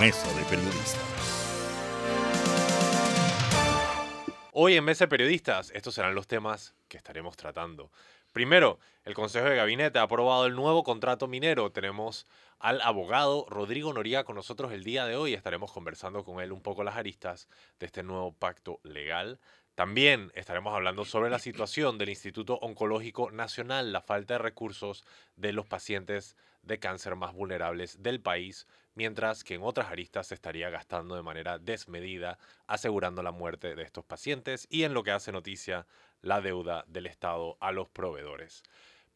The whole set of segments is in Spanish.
Mesa de Periodistas. Hoy en Mesa de Periodistas, estos serán los temas que estaremos tratando. Primero, el Consejo de Gabinete ha aprobado el nuevo contrato minero. Tenemos al abogado Rodrigo Noriega con nosotros el día de hoy. Estaremos conversando con él un poco las aristas de este nuevo pacto legal. También estaremos hablando sobre la situación del Instituto Oncológico Nacional, la falta de recursos de los pacientes de cáncer más vulnerables del país, mientras que en otras aristas se estaría gastando de manera desmedida, asegurando la muerte de estos pacientes y en lo que hace noticia la deuda del Estado a los proveedores.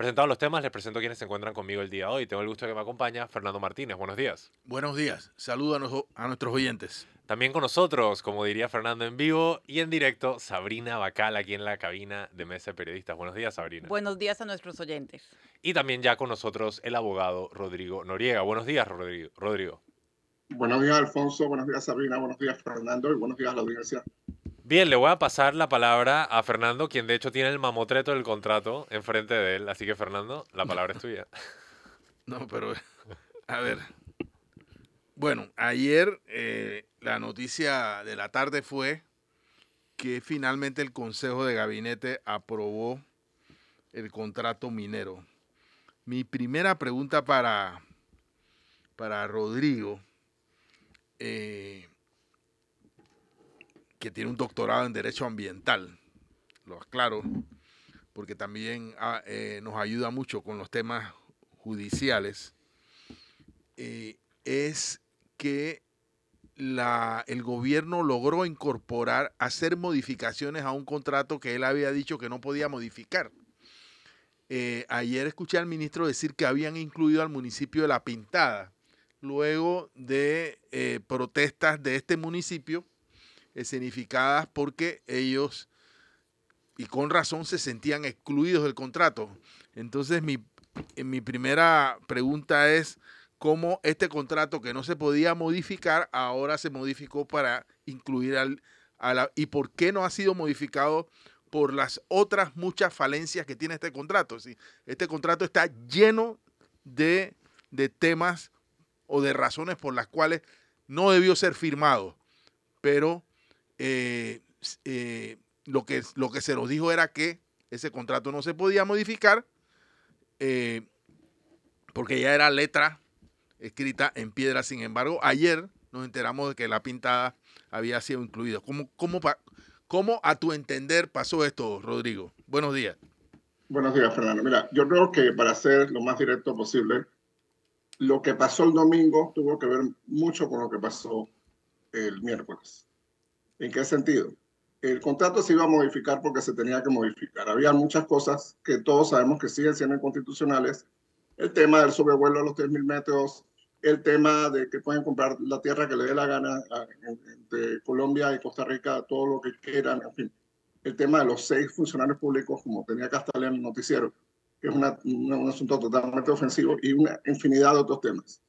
Presentados los temas, les presento a quienes se encuentran conmigo el día de hoy. Tengo el gusto de que me acompaña Fernando Martínez. Buenos días. Buenos días. Saludos a, nuestros oyentes. También con nosotros, como diría Fernando en vivo y en directo, Sabrina Bacal aquí en la cabina de Mesa de Periodistas. Buenos días, Sabrina. Buenos días a nuestros oyentes. Y también ya con nosotros el abogado Rodrigo Noriega. Buenos días, Rodrigo. Rodrigo. Buenos días, Alfonso. Buenos días, Sabrina. Buenos días, Fernando. Y buenos días a la audiencia. Bien, le voy a pasar la palabra a Fernando, quien de hecho tiene el mamotreto del contrato enfrente de él. Así que, Fernando, la palabra es tuya. No, pero, a ver. Bueno, ayer eh, la noticia de la tarde fue que finalmente el Consejo de Gabinete aprobó el contrato minero. Mi primera pregunta para, para Rodrigo. Eh, que tiene un doctorado en Derecho Ambiental, lo aclaro, porque también ah, eh, nos ayuda mucho con los temas judiciales, eh, es que el gobierno logró incorporar, hacer modificaciones a un contrato que él había dicho que no podía modificar. Eh, ayer escuché al ministro decir que habían incluido al municipio de La Pintada, luego de protestas de este municipio escenificadas porque ellos, y con razón, se sentían excluidos del contrato. Entonces mi, mi primera pregunta es, ¿cómo este contrato que no se podía modificar ahora se modificó para incluir al, a la... y por qué no ha sido modificado por las otras muchas falencias que tiene este contrato? Este contrato está lleno de, de temas o de razones por las cuales no debió ser firmado, pero eh, eh, lo, que, lo que se nos dijo era que ese contrato no se podía modificar eh, porque ya era letra escrita en piedra. Sin embargo, ayer nos enteramos de que la pintada había sido incluida. ¿Cómo, cómo, cómo a tu entender pasó esto, Rodrigo? Buenos días. Buenos días, Fernando. Mira, yo creo que para ser lo más directo posible, lo que pasó el domingo tuvo que ver mucho con lo que pasó el miércoles. ¿En qué sentido? El contrato se iba a modificar porque se tenía que modificar. Había muchas cosas que todos sabemos que siguen siendo inconstitucionales. El tema del sobrevuelo a los 3.000 metros, el tema de que pueden comprar la tierra que le dé la gana de Colombia y Costa Rica, todo lo que quieran, en fin. El tema de los seis funcionarios públicos, como tenía Castalia en el noticiero, que es un asunto totalmente ofensivo, y una infinidad de otros temas.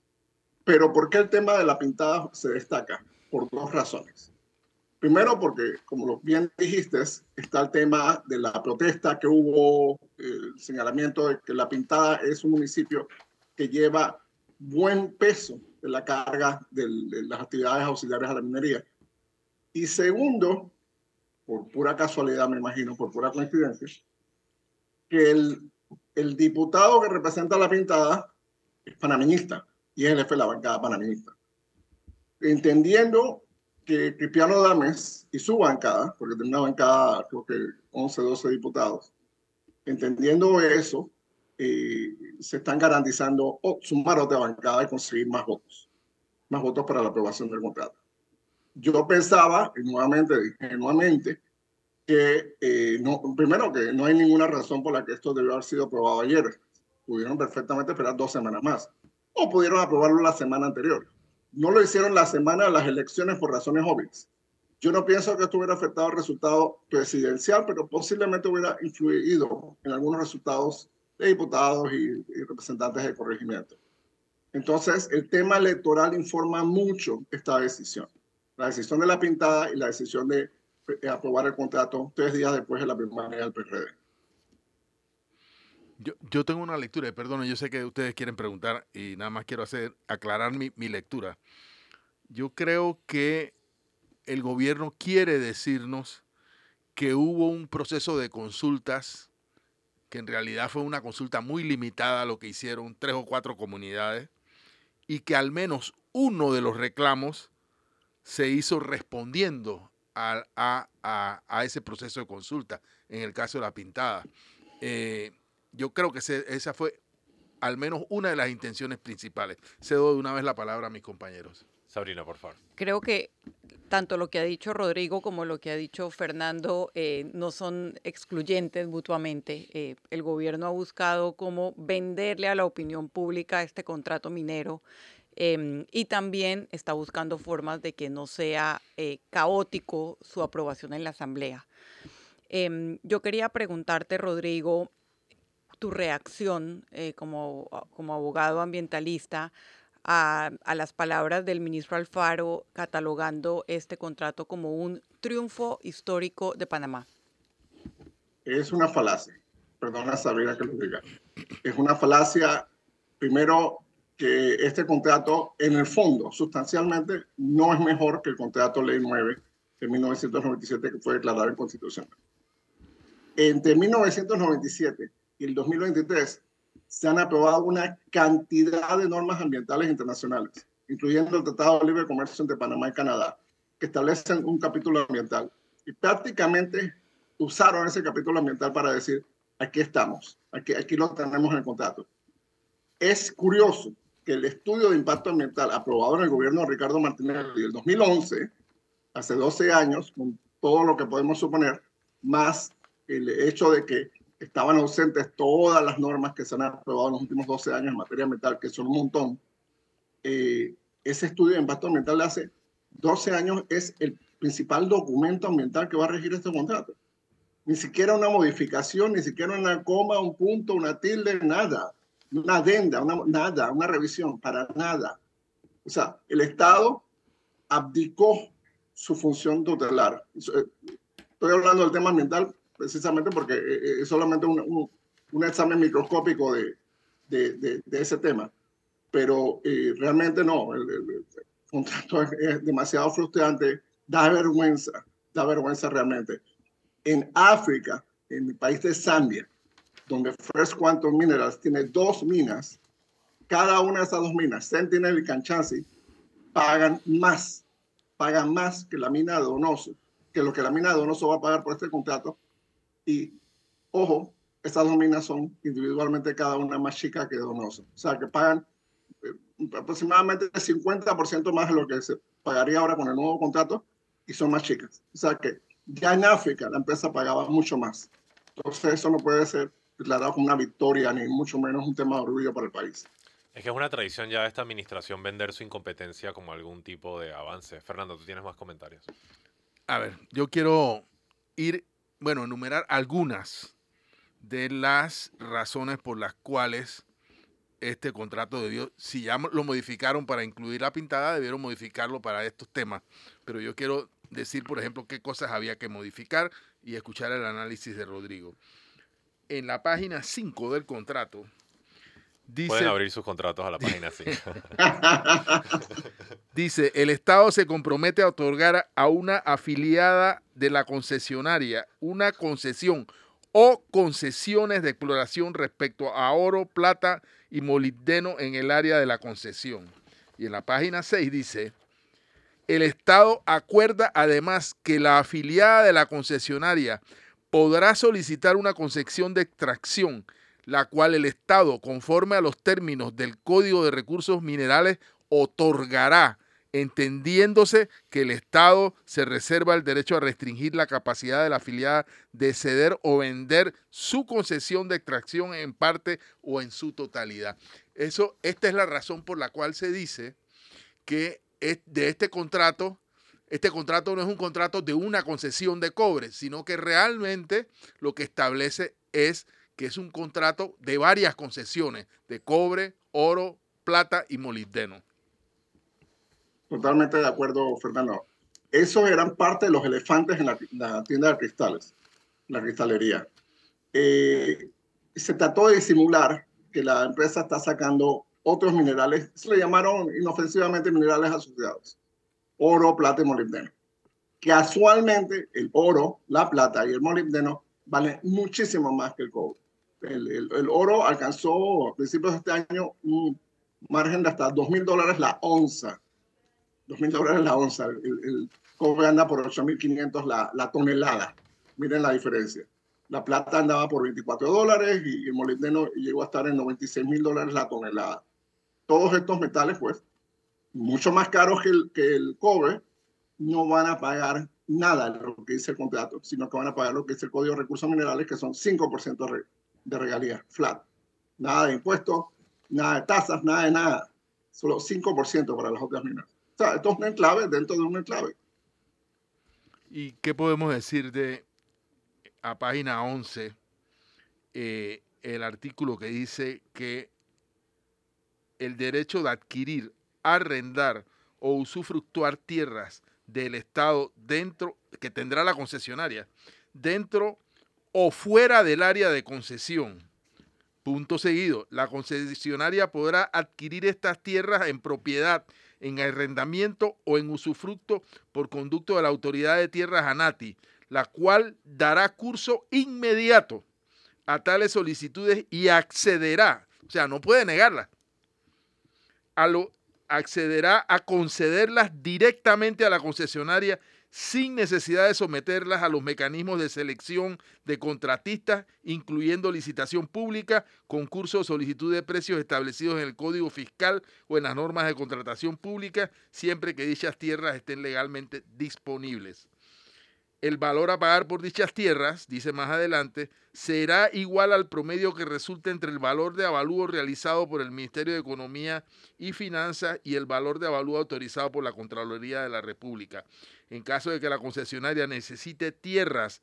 Pero ¿por qué el tema de la pintada se destaca? Por dos razones. Primero porque, como bien dijiste, está el tema de la protesta que hubo, el señalamiento de que La Pintada es un municipio que lleva buen peso de la carga de, las actividades auxiliares a la minería. Y segundo, por pura casualidad, me imagino, por pura coincidencia, que el, diputado que representa La Pintada es panameñista y es el jefe de la bancada panameñista. Entendiendo que Cristiano Dames y su bancada, porque tiene una bancada, creo que 11, 12 diputados, entendiendo eso, eh, se están garantizando oh, sumar otra bancada y conseguir más votos, más votos para la aprobación del contrato. Yo pensaba, y nuevamente, nuevamente, que eh, no, primero que no hay ninguna razón por la que esto debió haber sido aprobado ayer. Pudieron perfectamente esperar dos semanas más. O pudieron aprobarlo la semana anterior no lo hicieron la semana de las elecciones por razones obvias. Yo no pienso que esto hubiera afectado el resultado presidencial, pero posiblemente hubiera influido en algunos resultados de diputados y, representantes de corregimiento. Entonces, el tema electoral informa mucho esta decisión. La decisión de la pintada y la decisión de aprobar el contrato tres días después de la primaria del PRD. Yo, tengo una lectura, perdón, yo sé que ustedes quieren preguntar y nada más quiero hacer, aclarar mi, lectura. yo creo que el gobierno quiere decirnos que hubo un proceso de consultas, que en realidad fue una consulta muy limitada lo que hicieron tres o cuatro comunidades, y que al menos uno de los reclamos se hizo respondiendo a, ese proceso de consulta, en el caso de la pintada. Eh, yo creo que esa fue al menos una de las intenciones principales. Cedo de una vez la palabra a mis compañeros. Sabrina, por favor. Creo que tanto lo que ha dicho Rodrigo como lo que ha dicho Fernando eh, no son excluyentes mutuamente. Eh, el gobierno ha buscado cómo venderle a la opinión pública este contrato minero em, y también está buscando formas de que no sea eh, caótico su aprobación en la Asamblea. Em, yo quería preguntarte, Rodrigo, tu reacción como, como abogado ambientalista a, las palabras del ministro Alfaro catalogando este contrato como un triunfo histórico de Panamá? Es una falacia. Perdona, Sabrina, que lo diga. Es una falacia, primero, que este contrato, en el fondo, sustancialmente, no es mejor que el contrato Ley 9 de 1997 que fue declarado inconstitucional. Entre 1997 y el 2023 se han aprobado una cantidad de normas ambientales internacionales, incluyendo el Tratado de Libre Comercio entre Panamá y Canadá, que establecen un capítulo ambiental. Y prácticamente usaron ese capítulo ambiental para decir, aquí estamos, aquí, aquí lo tenemos en el contrato. Es curioso que el estudio de impacto ambiental aprobado en el gobierno de Ricardo Martínez del 2011, hace 12 años, con todo lo que podemos suponer, más el hecho de que estaban ausentes todas las normas que se han aprobado en los últimos 12 años en materia ambiental, que son un montón. Eh, ese estudio de impacto ambiental de hace 12 años es el principal documento ambiental que va a regir este contrato. Ni siquiera una modificación, ni siquiera una coma, un punto, una tilde, nada. Una adenda, nada, una revisión, para nada. O sea, el Estado abdicó su función tutelar. Estoy hablando del tema ambiental precisamente porque eh, eh, es solamente un, un, examen microscópico de, de, de, ese tema. Pero eh, realmente no, el, contrato es, demasiado frustrante, da vergüenza, da vergüenza realmente. En África, en el país de Zambia, donde First Quantum Minerals tiene dos minas, cada una de esas dos minas, Sentinel y Kanchasi, pagan más, pagan más que la mina de Donoso, que lo que la mina de Donoso va a pagar por este contrato y, ojo, estas dos minas son individualmente cada una más chica que Donoso. O sea, que pagan eh, aproximadamente el 50% más de lo que se pagaría ahora con el nuevo contrato y son más chicas. O sea que ya en África la empresa pagaba mucho más. Entonces eso no puede ser declarado como una victoria ni mucho menos un tema de orgullo para el país. Es que es una tradición ya de esta administración vender su incompetencia como algún tipo de avance. Fernando, tú tienes más comentarios. A ver, yo quiero ir bueno, enumerar algunas de las razones por las cuales este contrato debió, si ya lo modificaron para incluir la pintada, debieron modificarlo para estos temas. Pero yo quiero decir, por ejemplo, qué cosas había que modificar y escuchar el análisis de Rodrigo. En la página 5 del contrato, Dice, Pueden abrir sus contratos a la página 5. dice, el Estado se compromete a otorgar a una afiliada de la concesionaria una concesión o concesiones de exploración respecto a oro, plata y molibdeno en el área de la concesión. Y en la página 6 dice, el Estado acuerda además que la afiliada de la concesionaria podrá solicitar una concesión de extracción la cual el Estado, conforme a los términos del Código de Recursos Minerales, otorgará, entendiéndose que el Estado se reserva el derecho a restringir la capacidad de la afiliada de ceder o vender su concesión de extracción en parte o en su totalidad. Eso, esta es la razón por la cual se dice que de este contrato este contrato no es un contrato de una concesión de cobre, sino que realmente lo que establece es que es un contrato de varias concesiones de cobre, oro, plata y molibdeno. Totalmente de acuerdo, Fernando. Esos eran parte de los elefantes en la, tienda de cristales, la cristalería. Eh, se trató de disimular que la empresa está sacando otros minerales, se le llamaron inofensivamente minerales asociados. oro, plata y molibdeno. Casualmente, el oro, la plata y el molibdeno valen muchísimo más que el cobre. El, el, oro alcanzó a principios de este año un margen de hasta 2 mil dólares la onza. 2 mil dólares la onza. El, el, cobre anda por 8.500 la, la tonelada. Miren la diferencia. La plata andaba por 24 dólares y el molibdeno llegó a estar en 96 mil dólares la tonelada. Todos estos metales, pues, mucho más caros que el, que el cobre, no van a pagar nada lo que dice el contrato, sino que van a pagar lo que dice el Código de Recursos Minerales, que son 5% de regalías flat. Nada de impuestos, nada de tasas, nada de nada. Solo 5% para las otras minas. O sea, esto es un enclave dentro de un enclave. ¿Y qué podemos decir de, a página 11, eh, el artículo que dice que el derecho de adquirir, arrendar o usufructuar tierras del Estado dentro, que tendrá la concesionaria, dentro o fuera del área de concesión. Punto seguido, la concesionaria podrá adquirir estas tierras en propiedad, en arrendamiento o en usufructo por conducto de la Autoridad de Tierras ANATI, la cual dará curso inmediato a tales solicitudes y accederá, o sea, no puede negarlas, accederá a concederlas directamente a la concesionaria sin necesidad de someterlas a los mecanismos de selección de contratistas, incluyendo licitación pública, concurso o solicitud de precios establecidos en el Código Fiscal o en las normas de contratación pública, siempre que dichas tierras estén legalmente disponibles el valor a pagar por dichas tierras, dice más adelante, será igual al promedio que resulte entre el valor de avalúo realizado por el Ministerio de Economía y Finanzas y el valor de avalúo autorizado por la Contraloría de la República. En caso de que la concesionaria necesite tierras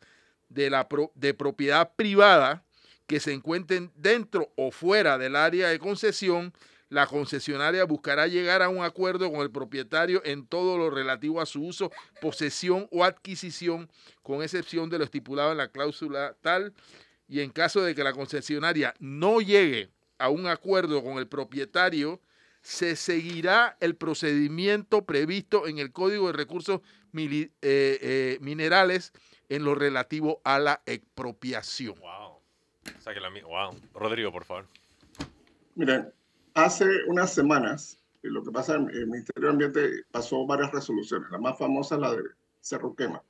de, la de propiedad privada que se encuentren dentro o fuera del área de concesión, la concesionaria buscará llegar a un acuerdo con el propietario en todo lo relativo a su uso, posesión o adquisición, con excepción de lo estipulado en la cláusula tal, y en caso de que la concesionaria no llegue a un acuerdo con el propietario, se seguirá el procedimiento previsto en el Código de Recursos eh, eh, Minerales en lo relativo a la expropiación. Wow. wow. Rodrigo, por favor. Miren, hace unas semanas, lo que pasa en el Ministerio de Ambiente pasó varias resoluciones. La más famosa es la de Cerro Quema.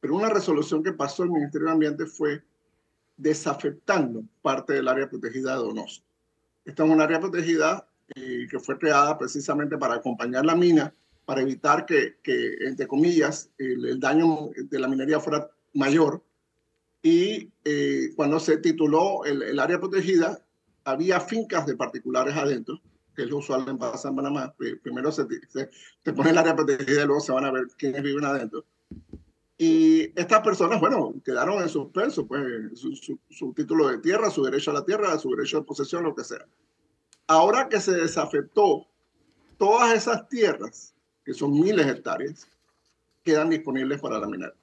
Pero una resolución que pasó el Ministerio de Ambiente fue desafectando parte del área protegida de Donoso. Esta es un área protegida eh, que fue creada precisamente para acompañar la mina, para evitar que, que entre comillas, el, daño de la minería fuera mayor. Y eh, cuando se tituló el área protegida, había fincas de particulares adentro, que es lo usual en en Panamá. Primero se, se, pone el área protegida y luego se van a ver quiénes viven adentro. Y estas personas, bueno, quedaron en suspenso, pues su, su, título de tierra, su derecho a la tierra, su derecho de posesión, lo que sea. Ahora que se desafectó, todas esas tierras, que son miles de hectáreas, quedan disponibles para la minería.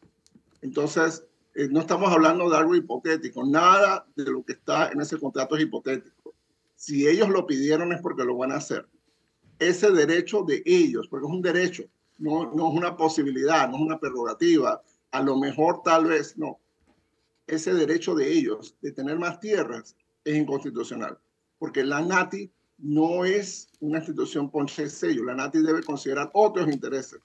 Entonces, eh, no estamos hablando de algo hipotético, nada de lo que está en ese contrato es hipotético. Si ellos lo pidieron es porque lo van a hacer. Ese derecho de ellos, porque es un derecho, no, no es una posibilidad, no es una prerrogativa, a lo mejor tal vez no. Ese derecho de ellos de tener más tierras es inconstitucional, porque la NATI no es una institución ponche sello, la NATI debe considerar otros intereses.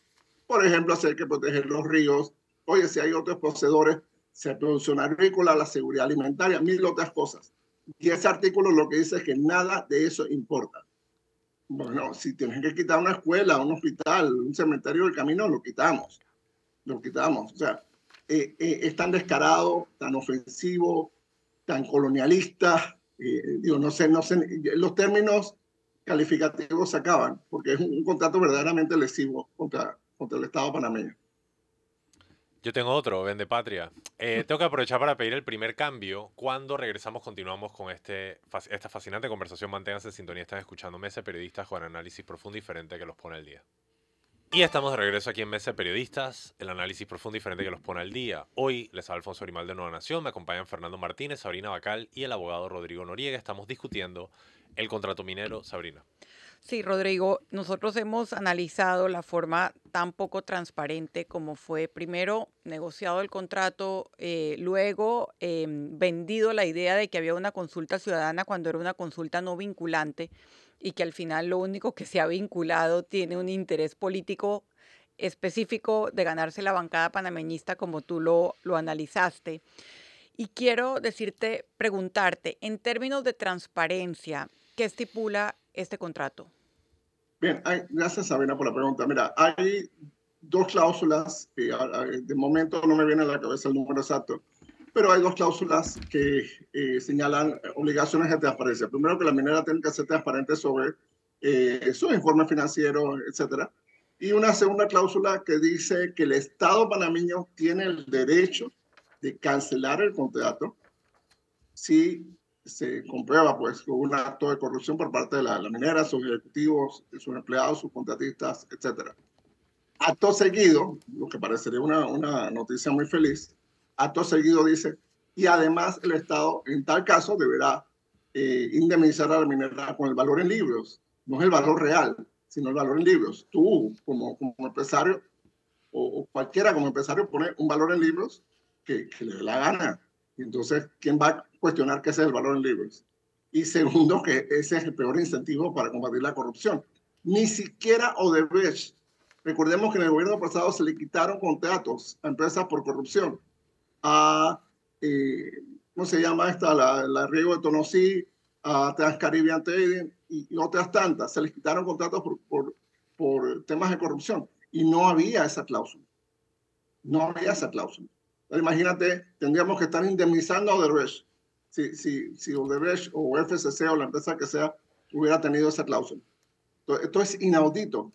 Por ejemplo, hacer que proteger los ríos. Oye, si hay otros poseedores se producción agrícola, la seguridad alimentaria, mil otras cosas. Y ese artículo lo que dice es que nada de eso importa. Bueno, si tienen que quitar una escuela, un hospital, un cementerio del camino, lo quitamos. Lo quitamos. O sea, eh, eh, es tan descarado, tan ofensivo, tan colonialista. Eh, digo, no sé, no sé, los términos calificativos se acaban, porque es un, un contrato verdaderamente lesivo contra, contra el Estado panameño. Yo tengo otro, Vende Patria. Eh, tengo que aprovechar para pedir el primer cambio. Cuando regresamos, continuamos con este, esta fascinante conversación. Manténganse en sintonía. Están escuchando Mesa Periodistas con análisis profundo y diferente que los pone al día. Y estamos de regreso aquí en Mesa Periodistas, el análisis profundo y diferente que los pone al día. Hoy les habla Alfonso Arimal de Nueva Nación, me acompañan Fernando Martínez, Sabrina Bacal y el abogado Rodrigo Noriega. Estamos discutiendo el contrato minero. Sabrina. Sí, Rodrigo, nosotros hemos analizado la forma tan poco transparente como fue primero negociado el contrato, eh, luego em, vendido la idea de que había una consulta ciudadana cuando era una consulta no vinculante y que al final lo único que se ha vinculado tiene un interés político específico de ganarse la bancada panameñista como tú lo, lo analizaste. Y quiero decirte, preguntarte, en términos de transparencia, ¿qué estipula este contrato? Bien, gracias Sabina por la pregunta. Mira, hay dos cláusulas, de momento no me viene a la cabeza el número exacto, pero hay dos cláusulas que eh, señalan obligaciones de transparencia. Primero, que la minera tiene que ser transparente sobre eh, sus informes financieros, etcétera. Y una segunda cláusula que dice que el Estado panameño tiene el derecho de cancelar el contrato si se comprueba pues un acto de corrupción por parte de la, minera, sus ejecutivos, sus empleados, sus contratistas, etc. Acto seguido, lo que parecería una, una noticia muy feliz, acto seguido dice, y además el Estado en tal caso deberá eh, indemnizar a la minera con el valor en libros, no es el valor real, sino el valor en libros. Tú como, como empresario o, o cualquiera como empresario pone un valor en libros que, le dé la gana. Entonces, ¿quién va cuestionar ese es el valor en libros? Y segundo, que ese es el peor incentivo para combatir la corrupción. Ni siquiera Odebrecht. Recordemos que en el gobierno pasado se le quitaron contratos a empresas por corrupción. A, eh, ¿cómo se llama esta? La, la Riego de Tonosí, a Transcaribbean Trading y, y, otras tantas. Se les quitaron contratos por, por, por temas de corrupción. Y no había esa cláusula. No había esa cláusula. Imagínate, tendríamos que estar indemnizando a Odebrecht si, si, si Odebrecht o FCC o la empresa que sea hubiera tenido esa cláusula. esto es inaudito.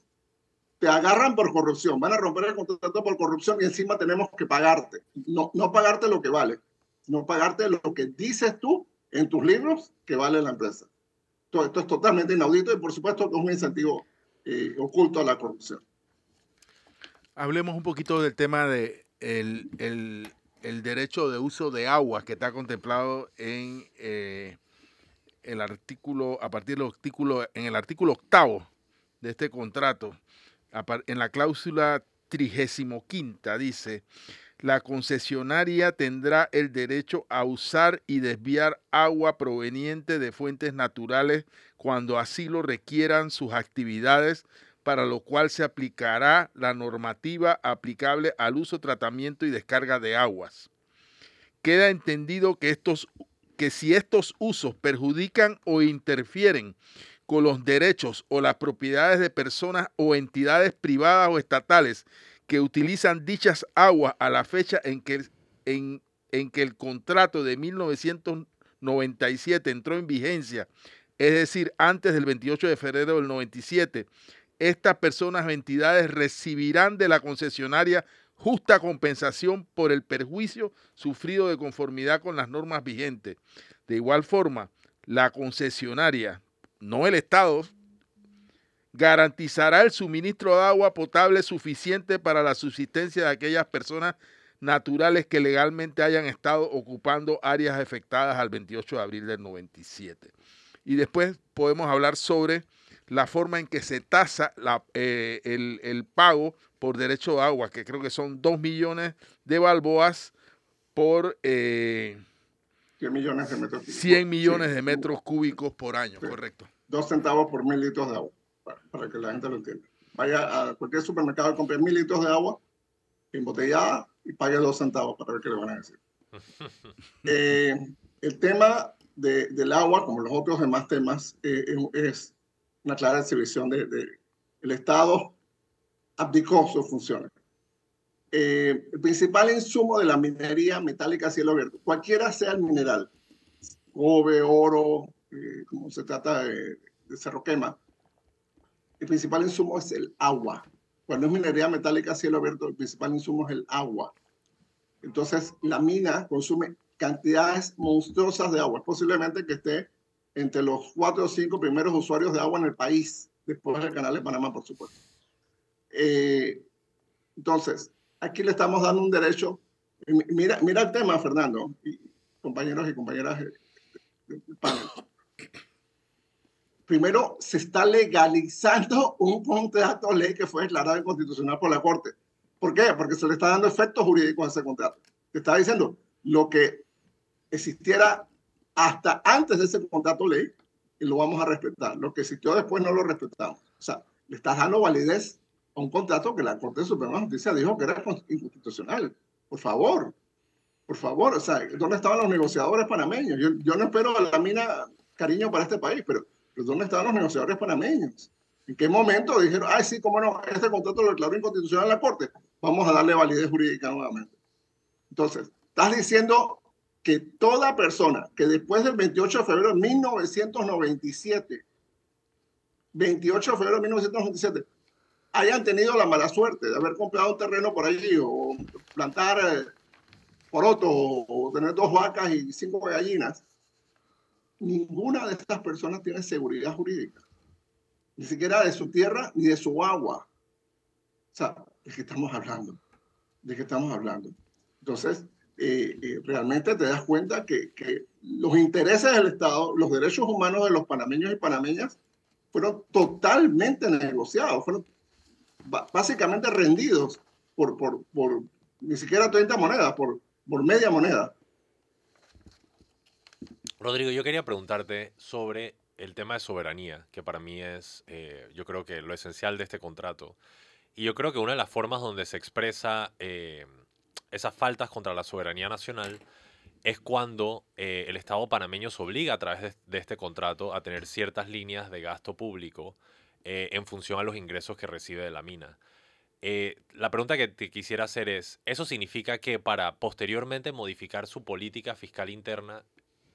Te agarran por corrupción, van a romper el contrato por corrupción y encima tenemos que pagarte. No, no pagarte lo que vale, no pagarte lo que dices tú en tus libros que vale la empresa. Esto, esto es totalmente inaudito y por supuesto es un incentivo eh, oculto a la corrupción. Hablemos un poquito del tema de el, el, derecho de uso de agua que está contemplado en eh, el artículo, a partir del artículo, en el artículo octavo de este contrato, en la cláusula trigésimo quinta dice, la concesionaria tendrá el derecho a usar y desviar agua proveniente de fuentes naturales cuando así lo requieran sus actividades para lo cual se aplicará la normativa aplicable al uso, tratamiento y descarga de aguas. Queda entendido que, estos, que si estos usos perjudican o interfieren con los derechos o las propiedades de personas o entidades privadas o estatales que utilizan dichas aguas a la fecha en que, en, en que el contrato de 1997 entró en vigencia, es decir, antes del 28 de febrero del 97, estas personas o entidades recibirán de la concesionaria justa compensación por el perjuicio sufrido de conformidad con las normas vigentes. De igual forma, la concesionaria, no el Estado, garantizará el suministro de agua potable suficiente para la subsistencia de aquellas personas naturales que legalmente hayan estado ocupando áreas afectadas al 28 de abril del 97. Y después podemos hablar sobre la forma en que se tasa eh, el, pago por derecho de agua, que creo que son 2 millones de balboas por... Eh, 100 millones de metros cúbicos. 100 millones de metros cúbicos por año, correcto. Dos centavos por mil litros de agua, para, que la gente lo entienda. Vaya a cualquier supermercado y compre mil litros de agua embotellada y pague dos centavos para ver qué le van a decir. Eh, el tema del agua, como los otros demás temas, eh, es una clara exhibición de, Estado abdicó sus funciones. Eh, el principal insumo de la minería metálica a cielo abierto, cualquiera sea el mineral, cobre, oro, eh, como se trata de, de el principal insumo es el agua. Cuando es minería metálica a cielo abierto, el principal insumo es el agua. Entonces, la mina consume cantidades monstruosas de agua. Posiblemente que esté entre los cuatro o cinco primeros usuarios de agua en el país, después del canal de Panamá, por supuesto. Eh, entonces, aquí le estamos dando un derecho. Mira, mira el tema, Fernando, y compañeros y compañeras del panel. primero se está legalizando un contrato ley que fue declarado inconstitucional por la Corte. ¿Por qué? Porque se le está dando efectos jurídicos a ese contrato. Te está diciendo lo que existiera hasta antes de ese contrato ley y lo vamos a respetar. Lo que existió después no lo respetamos. O sea, le estás dando validez a un contrato que la Corte Suprema de Justicia dijo que era inconstitucional. Por favor, por favor, o sea, ¿dónde estaban los negociadores panameños? Yo, yo no espero a la mina cariño para este país, pero, ¿dónde estaban los negociadores panameños? ¿En qué momento dijeron, ay, sí, cómo no, este contrato lo declaró inconstitucional la Corte? Vamos a darle validez jurídica nuevamente. Entonces, estás diciendo que toda persona que después del 28 de febrero de 1997, 28 de febrero de 1997, hayan tenido la mala suerte de haber comprado un terreno por allí o plantar eh, poroto o, o tener dos vacas y cinco gallinas, ninguna de estas personas tiene seguridad jurídica, ni siquiera de su tierra ni de su agua. O sea, ¿de qué estamos hablando? ¿De qué estamos hablando? Entonces, eh, eh, realmente te das cuenta que, los intereses del Estado, los derechos humanos de los panameños y panameñas fueron totalmente negociados, fueron básicamente rendidos por, por, por ni siquiera 30 monedas, por, por media moneda. Rodrigo, yo quería preguntarte sobre el tema de soberanía, que para mí es, eh, yo creo que lo esencial de este contrato. Y yo creo que una de las formas donde se expresa esas faltas contra la soberanía nacional es cuando eh, el Estado panameño se obliga a través de, de, este contrato a tener ciertas líneas de gasto público eh, en función a los ingresos que recibe de la mina. Eh, la pregunta que te quisiera hacer es, ¿eso significa que para posteriormente modificar su política fiscal interna,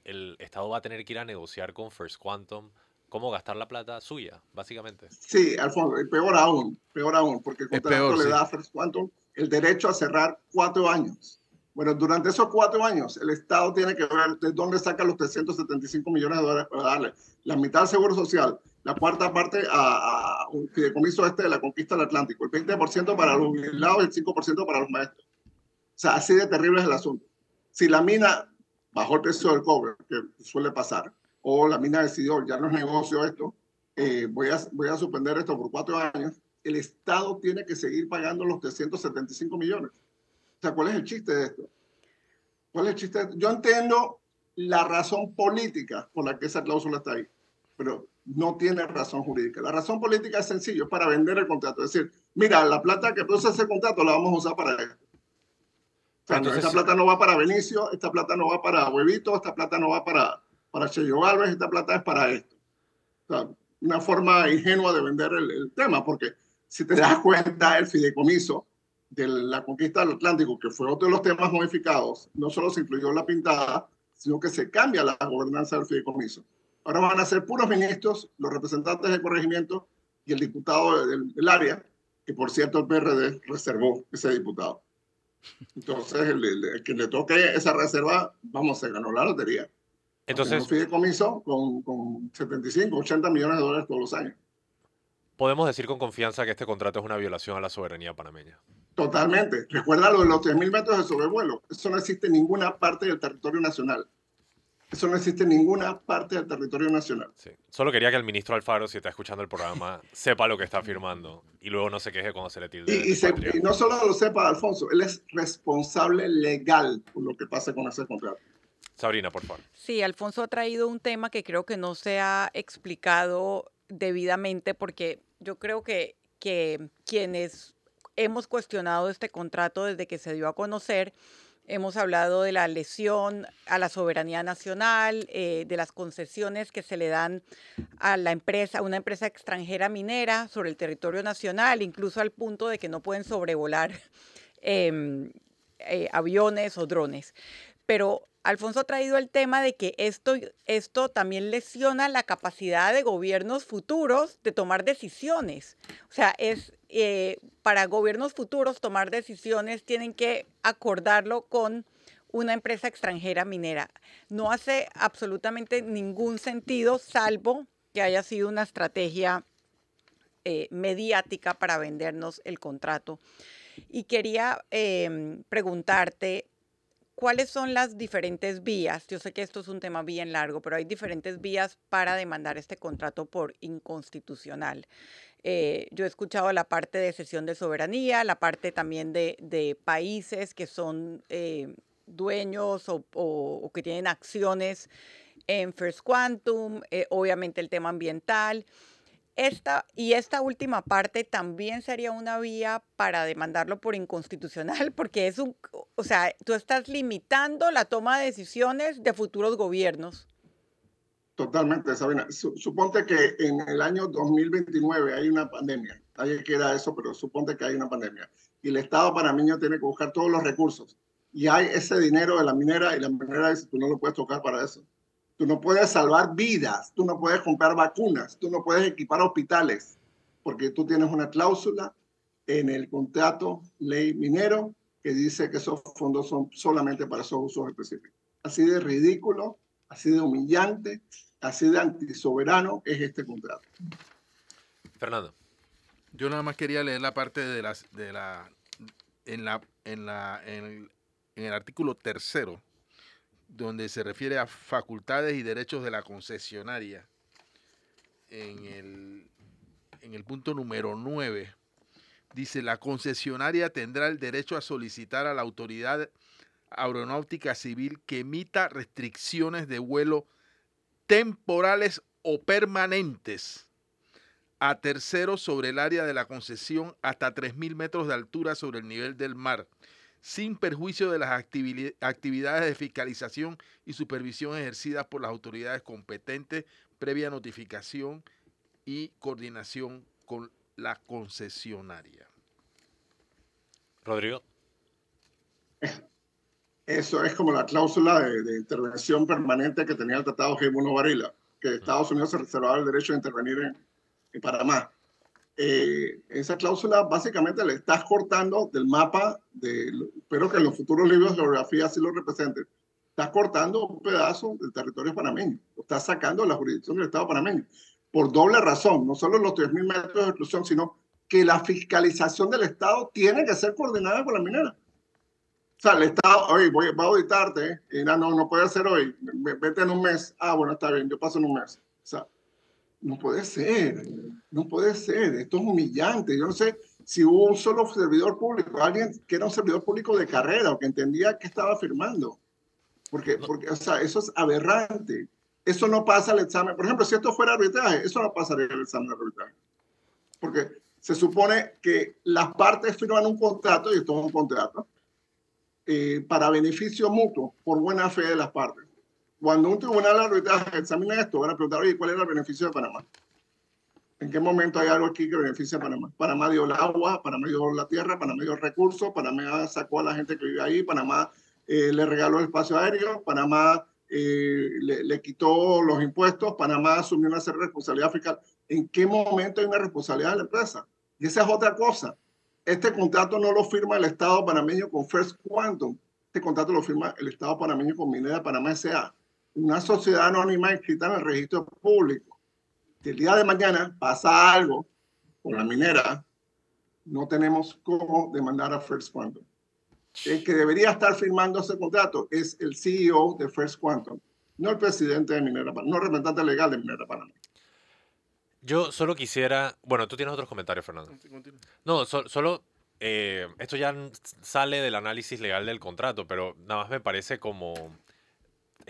el Estado va a tener que ir a negociar con First Quantum cómo gastar la plata suya, básicamente? Sí, Alfonso, peor aún, peor aún, porque el contrato peor, le sí. da a First Quantum el derecho a cerrar cuatro años. Bueno, durante esos cuatro años, el Estado tiene que ver de dónde saca los 375 millones de dólares para darle la mitad al Seguro Social, la cuarta parte a, a un fideicomiso este de la conquista del Atlántico, el 20% para los jubilados y el 5% para los maestros. O sea, así de terrible es el asunto. Si la mina bajó el precio del cobre, que suele pasar, o la mina decidió, ya no es negocio esto, eh, voy, a, voy a suspender esto por cuatro años, el Estado tiene que seguir pagando los 375 millones. O sea, ¿cuál es el chiste de esto? ¿Cuál es el chiste? Yo entiendo la razón política por la que esa cláusula está ahí, pero no tiene razón jurídica. La razón política es sencillo, es para vender el contrato. Es decir, mira, la plata que produce ese contrato la vamos a usar para esto. O sea, Entonces, esta plata no va para Benicio, esta plata no va para Huevito, esta plata no va para, para Cheyo Alves, esta plata es para esto. O sea, una forma ingenua de vender el, el tema, porque si te das cuenta, el fideicomiso de la conquista del Atlántico, que fue otro de los temas modificados, no solo se incluyó la pintada, sino que se cambia la gobernanza del fideicomiso. Ahora van a ser puros ministros, los representantes del corregimiento y el diputado del, del área, que por cierto el PRD reservó ese diputado. Entonces, el, el, el, que le toque esa reserva, vamos, se ganó la lotería. Entonces, un fideicomiso con, con 75, 80 millones de dólares todos los años. Podemos decir con confianza que este contrato es una violación a la soberanía panameña. Totalmente. Recuerda lo de los 3.000 metros de sobrevuelo. Eso no existe en ninguna parte del territorio nacional. Eso no existe en ninguna parte del territorio nacional. Sí. Solo quería que el ministro Alfaro, si está escuchando el programa, sepa lo que está firmando y luego no se queje cuando se le tilde. Y, y, se, y, no solo lo sepa Alfonso, él es responsable legal por lo que pase con ese contrato. Sabrina, por favor. Sí, Alfonso ha traído un tema que creo que no se ha explicado debidamente porque yo creo que, que quienes hemos cuestionado este contrato desde que se dio a conocer, hemos hablado de la lesión a la soberanía nacional, eh, de las concesiones que se le dan a la empresa, a una empresa extranjera minera sobre el territorio nacional, incluso al punto de que no pueden sobrevolar eh, eh, aviones o drones. Pero Alfonso ha traído el tema de que esto, esto también lesiona la capacidad de gobiernos futuros de tomar decisiones. O sea, es eh, para gobiernos futuros tomar decisiones tienen que acordarlo con una empresa extranjera minera. No hace absolutamente ningún sentido, salvo que haya sido una estrategia eh, mediática para vendernos el contrato. Y quería eh, preguntarte, ¿cuáles son las diferentes vías? Yo sé que esto es un tema bien largo, pero hay diferentes vías para demandar este contrato por inconstitucional. Eh, yo he escuchado la parte de cesión de soberanía, la parte también de, países que son eh, dueños o, que tienen acciones en First Quantum, eh, obviamente el tema ambiental. Esta, y esta última parte también sería una vía para demandarlo por inconstitucional, porque es un, o sea, tú estás limitando la toma de decisiones de futuros gobiernos. Totalmente, Sabina. Suponte que en el año 2029 hay una pandemia. Nadie quiera eso, pero suponte que hay una pandemia. Y el Estado panameño tiene que buscar todos los recursos. Y hay ese dinero de la minera y la minera dice, tú no lo puedes tocar para eso. Tú no puedes salvar vidas, tú no puedes comprar vacunas, tú no puedes equipar hospitales, porque tú tienes una cláusula en el contrato ley minero que dice que esos fondos son solamente para esos usos específicos. Así de ridículo, así de humillante así de antisoberano es este contrato. Fernando. Yo nada más quería leer la parte de las de la en la en la en el, artículo tercero donde se refiere a facultades y derechos de la concesionaria en el en el punto número 9 dice la concesionaria tendrá el derecho a solicitar a la autoridad aeronáutica civil que emita restricciones de vuelo temporales o permanentes a terceros sobre el área de la concesión hasta 3.000 metros de altura sobre el nivel del mar, sin perjuicio de las actividades de fiscalización y supervisión ejercidas por las autoridades competentes previa notificación y coordinación con la concesionaria. Rodrigo. Eso es como la cláusula de, intervención permanente que tenía el Tratado G1 Barilla, que Estados Unidos se reservaba el derecho de intervenir en, Panamá. Eh, esa cláusula básicamente le estás cortando del mapa, de, espero que en los futuros libros de geografía sí lo representen, estás cortando un pedazo del territorio panameño, lo estás sacando de la jurisdicción del Estado panameño, por doble razón, no solo los 3.000 metros de exclusión, sino que la fiscalización del Estado tiene que ser coordinada con la minera. O sea, el Estado, oye, voy, a auditarte, no, no, no puede ser hoy, vete en un mes. Ah, bueno, está bien, yo paso en un mes. O sea, no puede ser, no puede ser, esto es humillante. Yo no sé si hubo un solo servidor público, alguien que era un servidor público de carrera o que entendía que estaba firmando. Porque, porque o sea, eso es aberrante. Eso no pasa al examen. Por ejemplo, si esto fuera arbitraje, eso no pasaría el examen de arbitraje. Porque se supone que las partes firman un contrato, y esto es un contrato, eh, para beneficio mutuo por buena fe de las partes. Cuando un tribunal arbitraje examina esto, van a preguntar, oye, ¿cuál era el beneficio de Panamá? ¿En qué momento hay algo aquí que beneficia a Panamá? Panamá dio el agua, Panamá dio la tierra, Panamá dio recursos, Panamá sacó a la gente que vive ahí, Panamá eh, le regaló el espacio aéreo, Panamá eh, le, quitó los impuestos, Panamá asumió una serie responsabilidad fiscal. ¿En qué momento hay una responsabilidad de la empresa? Y esa es otra cosa. Este contrato no lo firma el Estado panameño con First Quantum. Este contrato lo firma el Estado panameño con Minera Panamá S.A., una sociedad anónima inscrita en el registro público. Si el día de mañana pasa algo con la minera, no tenemos cómo demandar a First Quantum. El que debería estar firmando ese contrato es el CEO de First Quantum, no el presidente de Minera Panamá, no el representante legal de Minera Panamá. Yo solo quisiera. Bueno, tú tienes otros comentarios, Fernando. No, solo. Eh, esto ya sale del análisis legal del contrato, pero nada más me parece como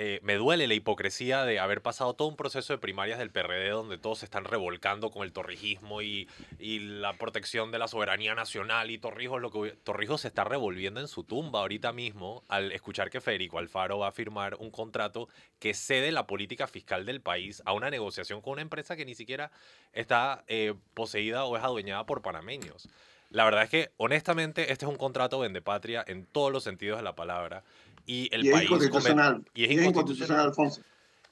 eh, me duele la hipocresía de haber pasado todo un proceso de primarias del PRD donde todos se están revolcando con el torrijismo y, la protección de la soberanía nacional y Torrijos, lo que, Torrijos se está revolviendo en su tumba ahorita mismo al escuchar que Federico Alfaro va a firmar un contrato que cede la política fiscal del país a una negociación con una empresa que ni siquiera está eh, poseída o es adueñada por panameños. La verdad es que, honestamente, este es un contrato vende patria en todos los sentidos de la palabra. Y el país. y es, inconstitucional, Alfonso.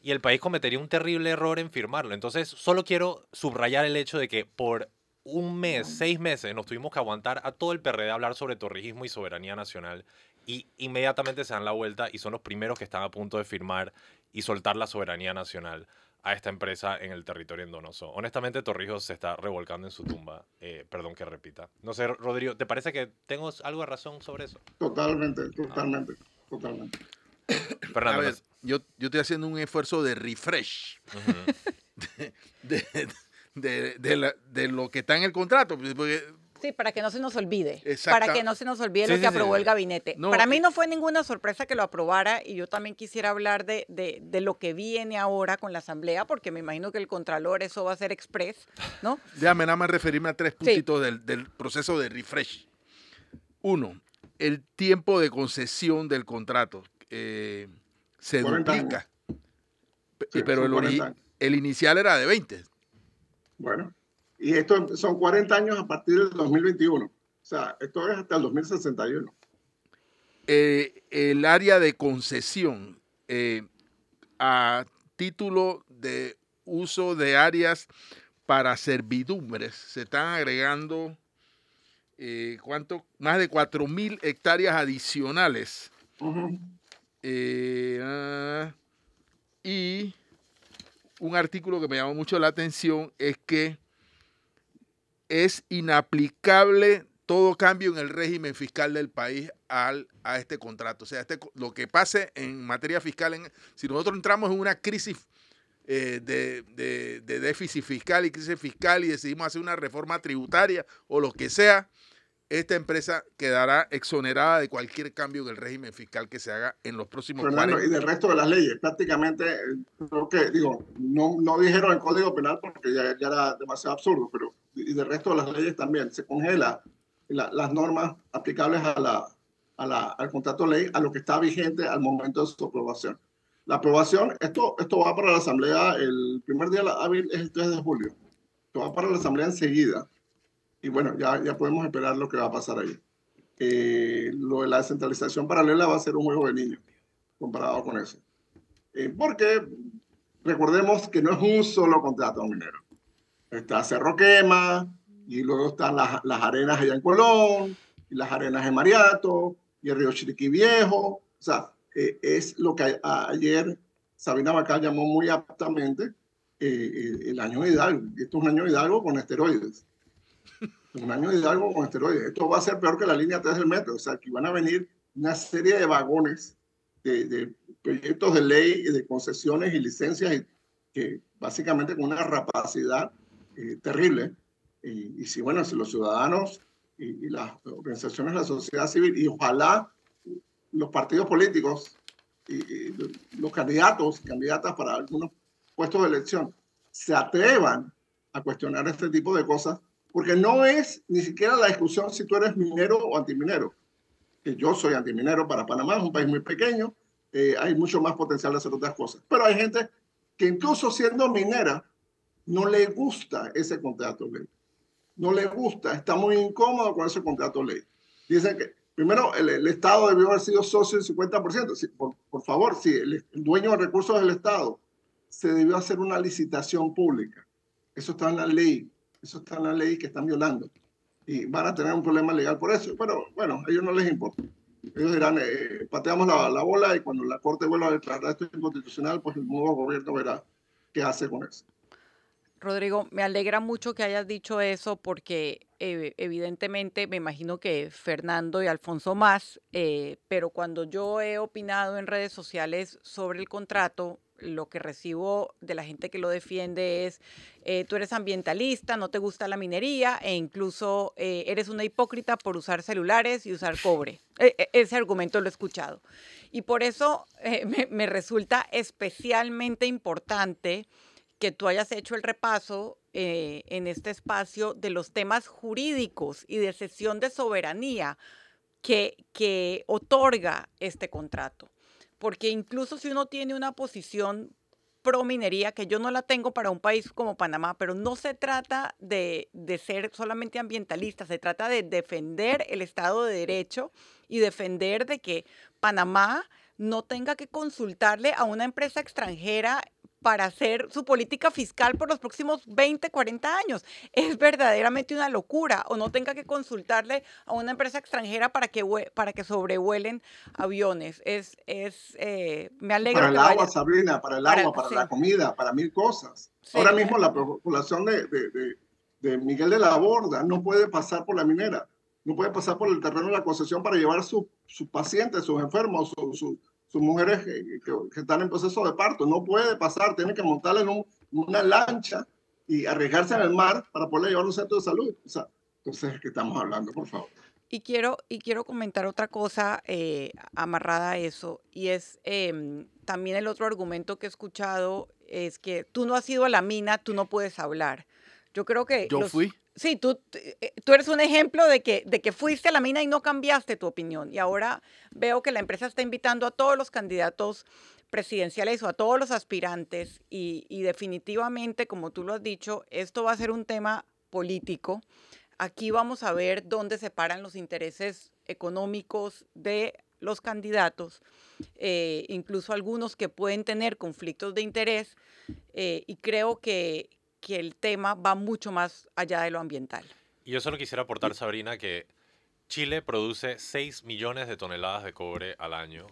Y el país cometería un terrible error en firmarlo. Entonces, solo quiero subrayar el hecho de que por un mes, seis meses, nos tuvimos que aguantar a todo el PRD a hablar sobre torrijismo y soberanía nacional. Y inmediatamente se dan la vuelta y son los primeros que están a punto de firmar y soltar la soberanía nacional a esta empresa en el territorio endonoso. Honestamente, Torrijos se está revolcando en su tumba. Eh, perdón que repita. No sé, Rodrigo, ¿te parece que tengo algo de razón sobre eso? Totalmente, totalmente. Totalmente. Fernando, A ver, yo, yo estoy haciendo un esfuerzo de refresh de, de- de la- de lo que está en el contrato. pues, porque Sí, para que no se nos olvide. Exacta. Para que no se nos olvide Sí, lo sí, que sí, aprobó sí. el gabinete. No, para mí no fue ninguna sorpresa que lo aprobara y yo también quisiera hablar de, de- de lo que viene ahora con la Asamblea, porque me imagino que el Contralor eso va a ser express, ¿no? Déjame nada más referirme a tres puntitos del, del proceso de refresh. Uno, el tiempo de concesión del contrato eh, se 40 duplica. Sí, pero el, 40 ori- años. el inicial era de 20. Bueno, y esto son 40 años a partir del 2021. O sea, esto es hasta el 2061. Eh, el área de concesión eh, a título de uso de áreas para servidumbres se están agregando eh, ¿cuánto? más de 4.000 hectáreas adicionales. Eh, ah, y un artículo que me llamó mucho la atención es que es inaplicable todo cambio en el régimen fiscal del país al, a este contrato. O sea, este, lo que pase en materia fiscal, en- si nosotros entramos en una crisis eh, de, de- de déficit fiscal y crisis fiscal y decidimos hacer una reforma tributaria o lo que sea, esta empresa quedará exonerada de cualquier cambio en el régimen fiscal que se haga en los próximos Fernando, 40 y del resto de las leyes, prácticamente, eh, creo que, digo, no, no dijeron el Código Penal porque ya, ya era demasiado absurdo, pero y del resto de las leyes también se congela la- las normas aplicables a la, a la, al contrato ley, a lo que está vigente al momento de su aprobación. La aprobación, esto, esto va para la Asamblea, el primer día hábil es el 3 de julio. Esto va para la Asamblea enseguida. Y bueno, ya, ya podemos esperar lo que va a pasar ahí. Eh, lo de la descentralización paralela va a ser un juego de niños comparado con eso. Eh, porque recordemos que no es un solo contrato minero. Está Cerro Quema, y luego están las, las arenas allá en Colón, y las arenas en Mariato, y el río Chiriquí Viejo. O sea, eh, es lo que a- ayer Sabina Bacal llamó muy aptamente eh, el, año de Hidalgo. Esto es un año de Hidalgo con esteroides. Año de Hidalgo con esteroides. Esto va a ser peor que la línea 3 del metro. O sea, que van a venir una serie de vagones de, de proyectos de ley de concesiones y licencias y- que básicamente con una rapacidad eh, terrible. Y, y si, bueno, si los ciudadanos y, y las organizaciones de la sociedad civil, y ojalá los partidos políticos y, los candidatos candidatas para algunos puestos de elección se atrevan a cuestionar este tipo de cosas, porque no es ni siquiera la discusión si tú eres minero o antiminero, que yo soy antiminero para Panamá, es un país muy pequeño, eh, hay mucho más potencial de hacer otras cosas, pero hay gente que incluso siendo minera no le gusta ese contrato ley, no le gusta, está muy incómodo con ese contrato ley. Dicen que Primero, el, el Estado debió haber sido socio del 50%. Si, por, por, favor, si el, el, dueño de recursos es el Estado, se debió hacer una licitación pública. Eso está en la ley. Eso está en la ley que están violando. Y van a tener un problema legal por eso. Pero bueno, a ellos no les importa. Ellos dirán, eh, pateamos la, la, bola y cuando la Corte vuelva a declarar esto inconstitucional, pues el nuevo gobierno verá qué hace con eso. Rodrigo, me alegra mucho que hayas dicho eso porque eh, evidentemente me imagino que Fernando y Alfonso más, eh, pero cuando yo he opinado en redes sociales sobre el contrato, lo que recibo de la gente que lo defiende es, eh, tú eres ambientalista, no te gusta la minería e incluso eh, eres una hipócrita por usar celulares y usar cobre. E ese argumento lo he escuchado. Y por eso eh, me, resulta especialmente importante que tú hayas hecho el repaso en este espacio de los temas jurídicos y de cesión de soberanía que otorga este contrato. Porque incluso si uno tiene una posición pro minería, que yo no la tengo para un país como Panamá, pero no se trata de, de ser solamente ambientalista, se trata de defender el Estado de Derecho y defender de que Panamá no tenga que consultarle a una empresa extranjera para hacer su política fiscal por los próximos 20, 40 años. Es verdaderamente una locura. O no tenga que consultarle a una empresa extranjera para que, para que sobrevuelen aviones. Es, es, eh, me alegro. Para el agua, vaya. Sabrina, para el Para- agua, para sí. la comida, para mil cosas. Sí. Ahora mismo la población de, de, de- de Miguel de la Borda no puede pasar por la minera. no puede pasar por el terreno de la concesión para llevar sus pacientes, sus enfermos, sus mujeres que, que, están en proceso de parto. No puede pasar, tiene que montarle en una lancha y arriesgarse en el mar para poder llevar a un centro de salud. O sea, entonces, ¿qué estamos hablando, por favor? Y quiero, y quiero comentar otra cosa eh, amarrada a eso, y es em, también el otro argumento que he escuchado es que tú no has ido a la mina, tú no puedes hablar. Yo creo que... Yo fui. Sí, tú, eh, tú eres un ejemplo de que, de que fuiste a la mina y no cambiaste tu opinión. Y ahora veo que la empresa está invitando a todos los candidatos presidenciales o a todos los aspirantes y, y definitivamente, como tú lo has dicho, esto va a ser un tema político Aquí vamos a ver dónde se paran los intereses económicos de los candidatos, eh, incluso algunos que pueden tener conflictos de interés, eh, y creo que, que el tema va mucho más allá de lo ambiental. Y yo solo quisiera aportar, Sabrina, que Chile produce 6 millones de toneladas de cobre al año,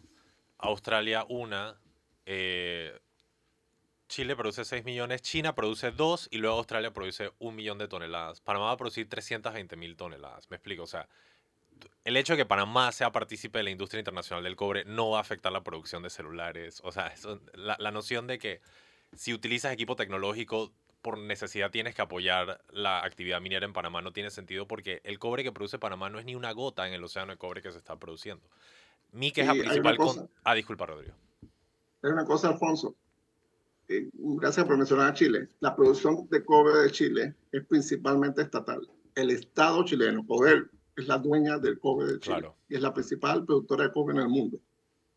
Australia una, eh, Chile produce 6 millones, China produce 2 y luego Australia produce 1 millón de toneladas. Panamá va a producir 320 mil toneladas. Me explico, o sea, el hecho de que Panamá sea partícipe de la industria internacional del cobre no va a afectar la producción de celulares. O sea, la, la, noción de que si utilizas equipo tecnológico por necesidad tienes que apoyar la actividad minera en Panamá no tiene sentido porque el cobre que produce Panamá no es ni una gota en el océano de cobre que se está produciendo. Mi queja principal con... Ah, disculpa, Rodrigo. Hay una cosa, Alfonso eh, gracias por mencionar a Chile, la producción de cobre de Chile es principalmente estatal. El Estado chileno, poder, es la dueña del cobre de Chile y es la principal productora de cobre en el mundo.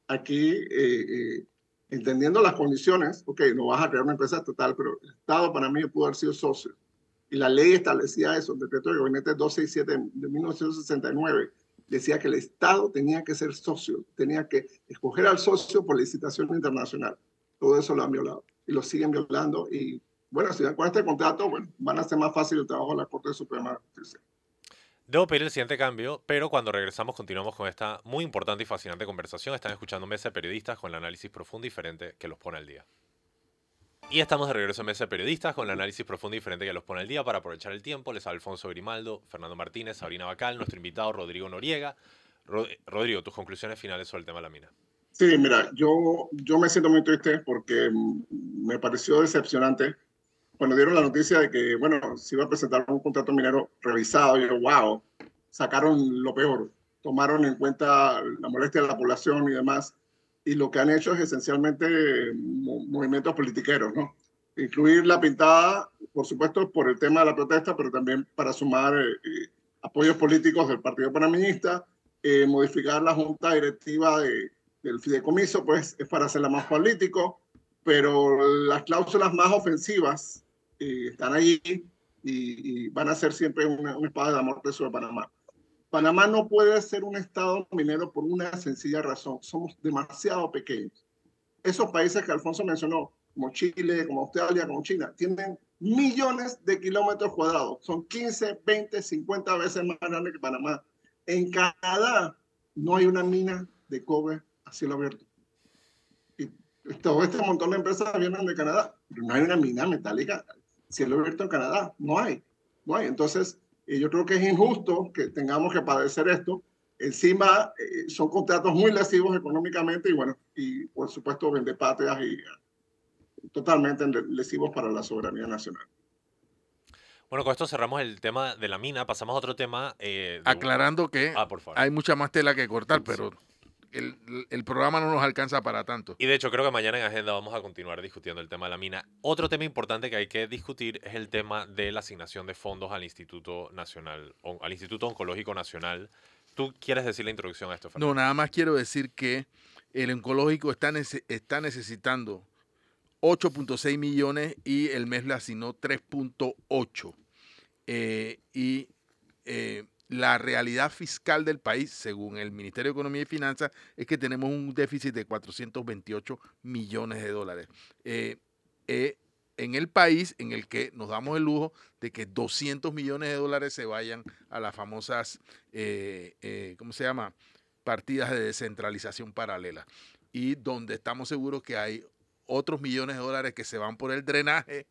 Aquí, eh, eh, entendiendo las condiciones, ok, no vas a crear una empresa estatal, pero el Estado para mí pudo haber sido socio. Y la ley establecía eso, el decreto del gabinete 267 de 1969 decía que el Estado tenía que ser socio, tenía que escoger al socio por licitación internacional. Todo eso lo han violado y lo siguen violando. Y bueno, si dan con este contrato, bueno, van a hacer más fácil el trabajo de la Corte Suprema de. Debo pedir el siguiente cambio, pero cuando regresamos continuamos con esta muy importante y fascinante conversación. Están escuchando Mesa de Periodistas con el análisis profundo y diferente que los pone al día. Y estamos de regreso en Mesa de Periodistas con el análisis profundo y diferente que los pone al día para aprovechar el tiempo. Les Alfonso Grimaldo, Fernando Martínez, Sabrina Bacal, nuestro invitado Rodrigo Noriega. Rodrigo, tus conclusiones finales sobre el tema de la mina. Sí, mira, yo, yo me siento muy triste porque me pareció decepcionante cuando dieron la noticia de que, bueno, se iba a presentar un contrato minero revisado. Yo, wow, sacaron lo peor, tomaron en cuenta la molestia de la población y demás. Y lo que han hecho es esencialmente movimientos politiqueros, ¿no? Incluir la pintada, por supuesto, por el tema de la protesta, pero también para sumar eh, eh, apoyos políticos del Partido Panaminista, eh, modificar la junta directiva de, del fideicomiso, pues es para hacerla más político, pero las cláusulas más ofensivas eh, están allí y, van a ser siempre una, espada de amor sobre Panamá. Panamá no puede ser un estado minero por una sencilla razón. Somos demasiado pequeños. Esos países que Alfonso mencionó, como Chile, como Australia, como China, tienen millones de kilómetros cuadrados. Son 15, 20, 50 veces más grandes que Panamá. En Canadá no hay una mina de cobre cielo abierto. Y todo este montón de empresas vienen de Canadá, pero no hay una mina metálica cielo abierto en Canadá, no hay, no hay. Entonces, eh, yo creo que es injusto que tengamos que padecer esto. Encima, eh, son contratos muy lesivos económicamente y bueno, y por supuesto, patrias y eh, totalmente lesivos para la soberanía nacional. Bueno, con esto cerramos el tema de la mina. Pasamos a otro tema. Aclarando que ah, hay mucha más tela que cortar, pero el, programa no nos alcanza para tanto. Y de hecho creo que mañana en agenda vamos a continuar discutiendo el tema de la mina. Otro tema importante que hay que discutir es el tema de la asignación de fondos al Instituto Nacional, al Instituto Oncológico Nacional. ¿Tú quieres decir la introducción a esto, Fernando? No, nada más quiero decir que el oncológico está, está necesitando 8.6 millones y el mes le asignó 3.8. Eh, y eh, la realidad fiscal del país, según el Ministerio de Economía y Finanzas, es que tenemos un déficit de 428 millones de dólares. Eh, eh, en el país en el que nos damos el lujo de que 200 millones de dólares se vayan a las famosas, eh, ¿cómo se llama? Partidas de descentralización paralela. Y donde estamos seguros que hay otros millones de dólares que se van por el drenaje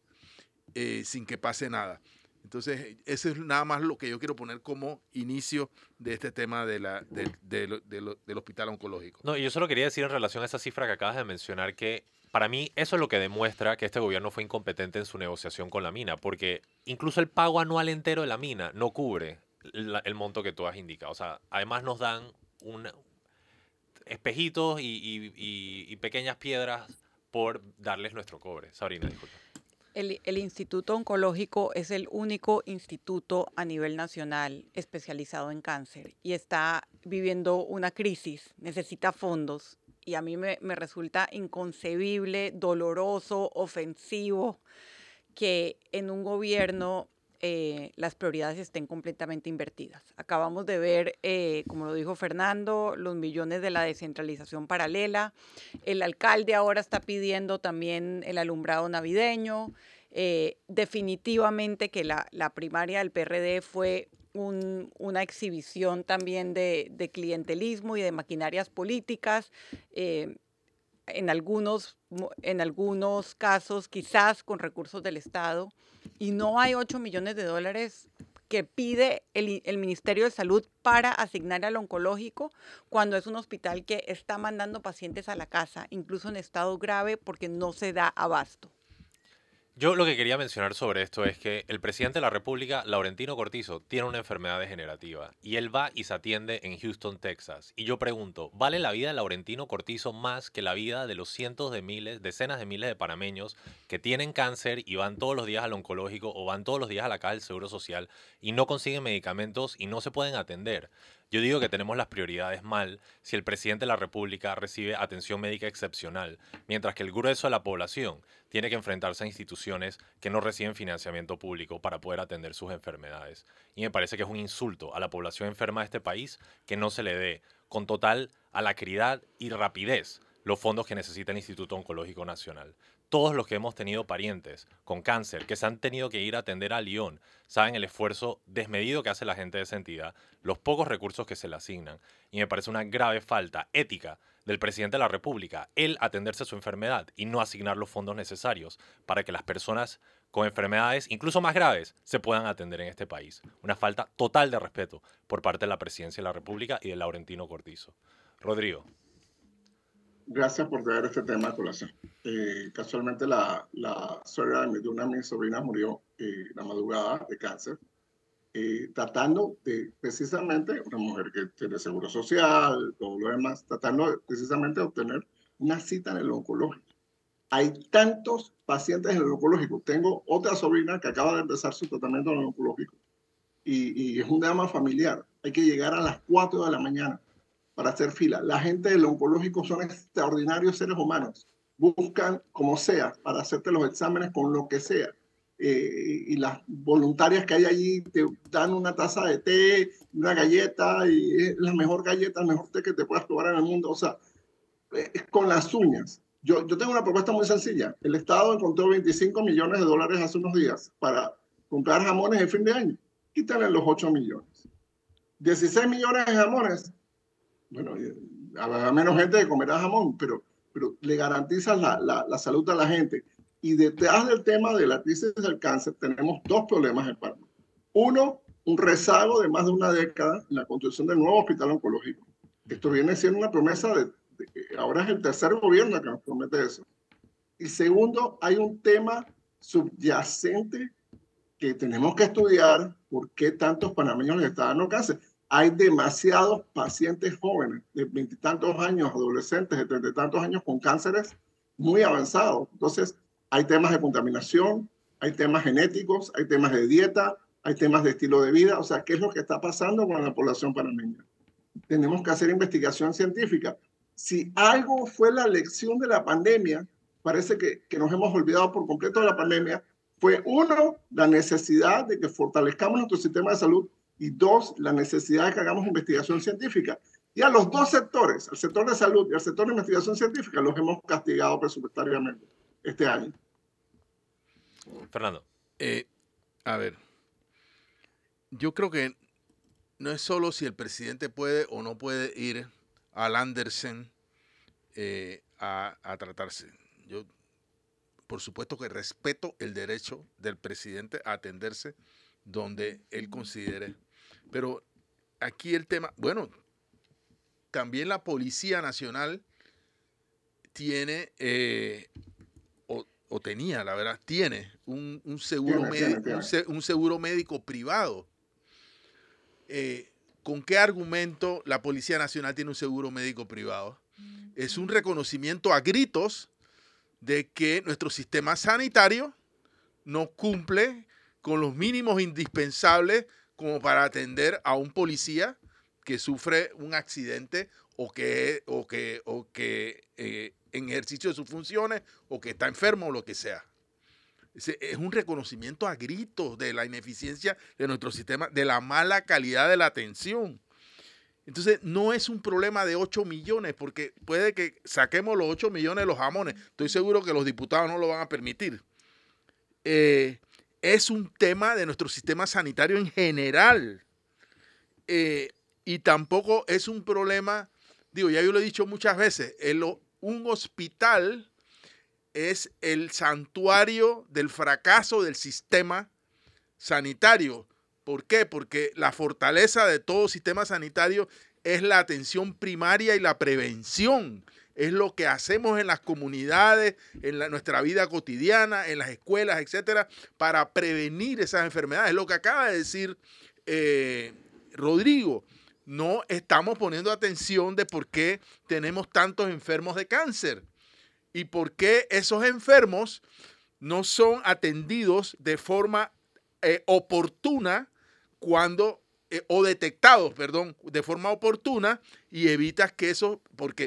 sin que pase nada. Entonces, eso es nada más lo que yo quiero poner como inicio de este tema de la, del- del- hospital oncológico. No, y yo solo quería decir en relación a esa cifra que acabas de mencionar que para mí eso es lo que demuestra que este gobierno fue incompetente en su negociación con la mina, porque incluso el pago anual entero de la mina no cubre la- el monto que tú has indicado. O sea, además nos dan un, espejitos y, y- y- y pequeñas piedras por darles nuestro cobre. Sabrina, disculpa. El, Instituto Oncológico es el único instituto a nivel nacional especializado en cáncer y está viviendo una crisis, necesita fondos y a mí me, me resulta inconcebible, doloroso, ofensivo que en un gobierno eh, las prioridades estén completamente invertidas. Acabamos de ver, eh, como lo dijo Fernando, los millones de la descentralización paralela. El alcalde ahora está pidiendo también el alumbrado navideño. Eh, definitivamente que la, la primaria del PRD fue un- una exhibición también de, de clientelismo y de maquinarias políticas. eh, en algunos, en algunos casos quizás con recursos del Estado, y no hay 8 millones de dólares que pide el, el Ministerio de Salud para asignar al oncológico cuando es un hospital que está mandando pacientes a la casa, incluso en estado grave, porque no se da abasto. Yo lo que quería mencionar sobre esto es que el presidente de la República, Laurentino Cortizo, tiene una enfermedad degenerativa y él va y se atiende en Houston, Texas. Y yo pregunto, ¿vale la vida de Laurentino Cortizo más que la vida de los cientos de miles, decenas de miles de panameños que tienen cáncer y van todos los días al oncológico o van todos los días a la caja del Seguro Social y no consiguen medicamentos y no se pueden atender? Yo digo que tenemos las prioridades mal si el presidente de la República recibe atención médica excepcional, mientras que el grueso de la población tiene que enfrentarse a instituciones que no reciben financiamiento público para poder atender sus enfermedades. Y me parece que es un insulto a la población enferma de este país que no se le dé con total alacridad y rapidez los fondos que necesita el Instituto Oncológico Nacional. Todos los que hemos tenido parientes con cáncer que se han tenido que ir a atender a Lyon saben el esfuerzo desmedido que hace la gente de esa entidad, los pocos recursos que se le asignan. Y me parece una grave falta ética del presidente de la República, él atenderse a su enfermedad y no asignar los fondos necesarios para que las personas con enfermedades incluso más graves se puedan atender en este país. Una falta total de respeto por parte de la presidencia de la República y de Laurentino Cortizo. Rodrigo. Gracias por traer este tema a colación. Eh, casualmente la, suegra de una de mis sobrinas murió eh, la madrugada de cáncer, eh, tratando de precisamente, una mujer que tiene seguro social, todo lo demás, tratando de, precisamente de obtener una cita en el oncológico. Hay tantos pacientes en el oncológico. Tengo otra sobrina que acaba de empezar su tratamiento en el oncológico y, y es un drama familiar. Hay que llegar a las 4 de la mañana para hacer fila. La gente del oncológico son extraordinarios seres humanos. Buscan como sea para hacerte los exámenes con lo que sea. Eh, y las voluntarias que hay allí te dan una taza de té, una galleta, y es la mejor galleta, el mejor té que te puedas probar en el mundo. O sea, es con las uñas. Yo, yo tengo una propuesta muy sencilla. El Estado encontró 25 millones de dólares hace unos días para comprar jamones en fin de año. Quítale los 8 millones. 16 millones de jamones bueno, habrá menos gente que comerá jamón, pero, pero le garantizas la, la, la, salud a la gente. Y detrás del tema de la crisis del cáncer tenemos dos problemas en Panamá. Uno, un rezago de más de una década en la construcción del nuevo hospital oncológico. Esto viene siendo una promesa de, de que ahora es el tercer gobierno que nos promete eso. Y segundo, hay un tema subyacente que tenemos que estudiar por qué tantos panameños les está dando cáncer hay demasiados pacientes jóvenes de veintitantos años, adolescentes de treinta y tantos años con cánceres muy avanzados. Entonces, hay temas de contaminación, hay temas genéticos, hay temas de dieta, hay temas de estilo de vida. O sea, ¿qué es lo que está pasando con la población panameña? Tenemos que hacer investigación científica. Si algo fue la lección de la pandemia, parece que, nos hemos olvidado por completo de la pandemia, fue uno, la necesidad de que fortalezcamos nuestro sistema de salud y dos, la necesidad de que hagamos investigación científica. Y a los dos sectores, al sector de salud y al sector de investigación científica, los hemos castigado presupuestariamente este año. Fernando. Eh, a ver, yo creo que no es solo si el presidente puede o no puede ir al Andersen eh, a, a tratarse. Yo, por supuesto que respeto el derecho del presidente a atenderse donde él considere. Pero aquí el tema, bueno, también la Policía Nacional tiene, eh, o, tenía, la verdad, tiene un, seguro, médico, Un, seguro médico privado. Eh, ¿Con qué argumento la Policía Nacional tiene un seguro médico privado? Es un reconocimiento a gritos de que nuestro sistema sanitario no cumple con los mínimos indispensables como para atender a un policía que sufre un accidente o que, o que, o que eh, en ejercicio de sus funciones o que está enfermo o lo que sea. Es un reconocimiento a gritos de la ineficiencia de nuestro sistema, de la mala calidad de la atención. Entonces, no es un problema de 8 millones, porque puede que saquemos los 8 millones de los jamones. Estoy seguro que los diputados no lo van a permitir. Eh, es un tema de nuestro sistema sanitario en general. Eh, y tampoco es un problema, digo, ya yo lo he dicho muchas veces, un hospital es el santuario del fracaso del sistema sanitario. ¿Por qué? Porque la fortaleza de todo sistema sanitario es la atención primaria y la prevención. Es lo que hacemos en las comunidades, en nuestra vida cotidiana, en las escuelas, etcétera, para prevenir esas enfermedades. Es lo que acaba de decir eh, Rodrigo. No estamos poniendo atención de por qué tenemos tantos enfermos de cáncer y por qué esos enfermos no son atendidos de forma eh, oportuna cuando eh, o detectados, perdón, de forma oportuna y evitas que eso, porque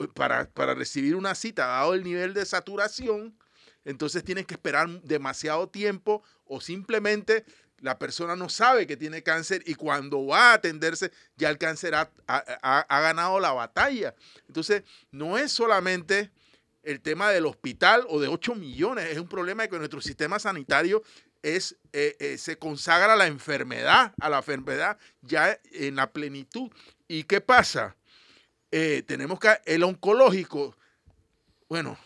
eh, para, para, recibir una cita, dado el nivel de saturación, entonces tienes que esperar demasiado tiempo o simplemente la persona no sabe que tiene cáncer y cuando va a atenderse ya el cáncer ha, ganado la batalla. Entonces, no es solamente el tema del hospital o de 8 millones. Es un problema de que nuestro sistema sanitario es, eh, eh, se consagra a la enfermedad, a la enfermedad ya en la plenitud. ¿Y qué pasa? Eh, tenemos que, el oncológico, bueno,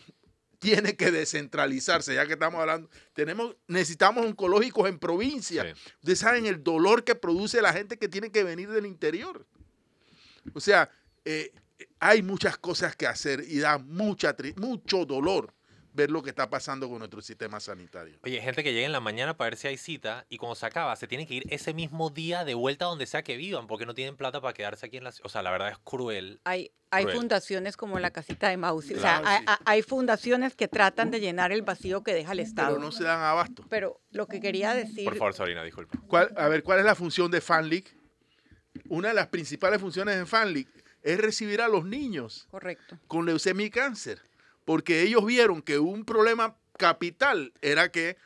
tiene que descentralizarse, ya que estamos hablando. Tenemos, necesitamos oncológicos en provincia. Ustedes saben el dolor que produce la gente que tiene que venir del interior. O sea, hay muchas cosas que hacer y da mucha, mucho dolor ver lo que está pasando con nuestro sistema sanitario. Oye, gente que llega en la mañana para ver si hay cita y cuando se acaba se tiene que ir ese mismo día de vuelta donde sea que vivan porque no tienen plata para quedarse aquí en la O sea, la verdad es cruel. Hay, hay fundaciones como la casita de Mausi. o sea, hay, fundaciones que tratan de llenar el vacío que deja el Estado. Pero no se dan abasto. Pero lo que quería decir... Por favor, Sabrina, disculpa. a ver, ¿cuál es la función de FanLeague? Una de las principales funciones de FanLeague es recibir a los niños Correcto. con leucemia y cáncer, porque ellos vieron que un problema capital era que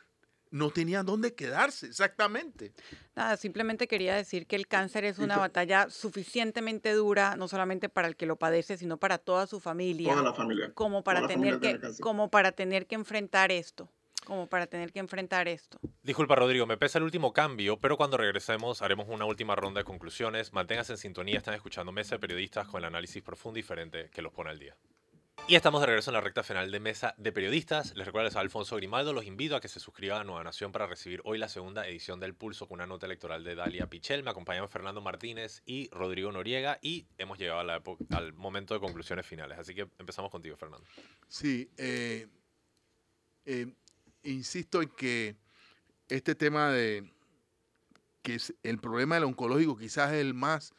no tenían dónde quedarse, exactamente. Nada, simplemente quería decir que el cáncer es una batalla suficientemente dura, no solamente para el que lo padece, sino para toda su familia. Toda la familia. Como para, tener, que, como para tener que enfrentar esto como para tener que enfrentar esto. Disculpa, Rodrigo, me pesa el último cambio, pero cuando regresemos haremos una última ronda de conclusiones. Manténganse en sintonía, están escuchando Mesa de Periodistas con el análisis profundo y diferente que los pone al día. Y estamos de regreso en la recta final de Mesa de Periodistas. Les recuerdo a Alfonso Grimaldo. Los invito a que se suscriban a Nueva Nación para recibir hoy la segunda edición del Pulso con una nota electoral de Dalia Pichel. Me acompañan Fernando Martínez y Rodrigo Noriega y hemos llegado al momento de conclusiones finales. Así que empezamos contigo, Fernando. Sí, eh, eh, insisto en que este tema de que es el problema del oncológico quizás es el más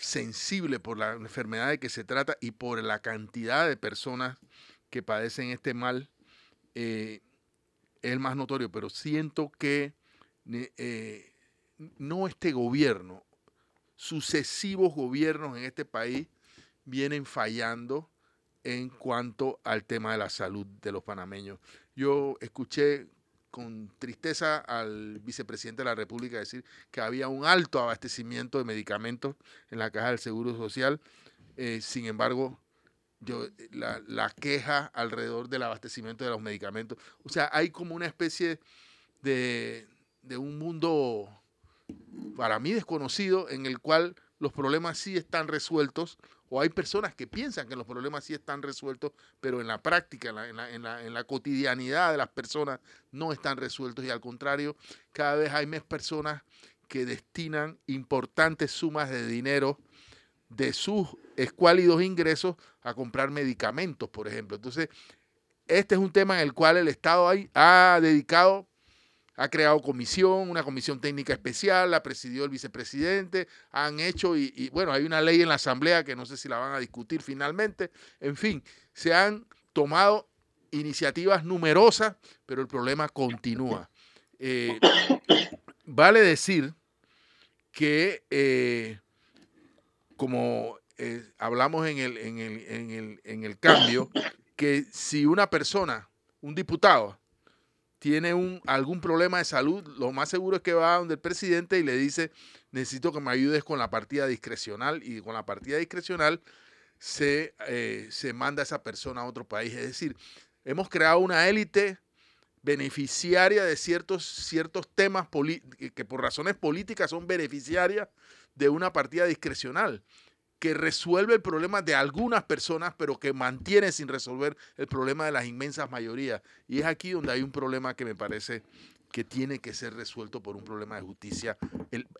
sensible por la enfermedad de que se trata y por la cantidad de personas que padecen este mal, eh, es el más notorio, pero siento que eh, no este gobierno, sucesivos gobiernos en este país vienen fallando en cuanto al tema de la salud de los panameños. Yo escuché con tristeza al vicepresidente de la República decir que había un alto abastecimiento de medicamentos en la caja del Seguro Social. Eh, sin embargo, yo, la, queja alrededor del abastecimiento de los medicamentos, o sea, hay como una especie de, de un mundo para mí desconocido en el cual los problemas sí están resueltos o hay personas que piensan que los problemas sí están resueltos, pero en la práctica, en la, en la, en la, cotidianidad de las personas no están resueltos y al contrario, cada vez hay más personas que destinan importantes sumas de dinero de sus escuálidos ingresos a comprar medicamentos, por ejemplo. Entonces, este es un tema en el cual el Estado ha dedicado ha creado comisión, una comisión técnica especial, la presidió el vicepresidente, han hecho, y, bueno, hay una ley en la Asamblea que no sé si la van a discutir finalmente, en fin, se han tomado iniciativas numerosas, pero el problema continúa. Eh, vale decir que, eh, como eh, hablamos en el, en, el, en, el, en el cambio, que si una persona, un diputado, tiene un, algún problema de salud, lo más seguro es que va donde el presidente y le dice, necesito que me ayudes con la partida discrecional y con la partida discrecional se, eh, se manda a esa persona a otro país. Es decir, hemos creado una élite beneficiaria de ciertos, ciertos temas que por razones políticas son beneficiarias de una partida discrecional que resuelve el problema de algunas personas, pero que mantiene sin resolver el problema de las inmensas mayorías. Y es aquí donde hay un problema que me parece que tiene que ser resuelto por un problema de justicia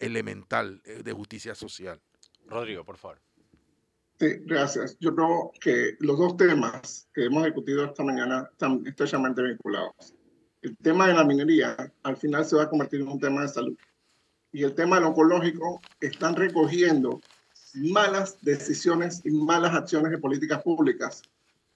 elemental, eh, de justicia social. Rodrigo, por favor. Sí, gracias. Yo creo que los dos temas que hemos discutido esta mañana están estrechamente vinculados. El tema de la minería al final se va a convertir en un tema de salud. Y el tema del oncológico están recogiendo malas decisiones y malas acciones de políticas públicas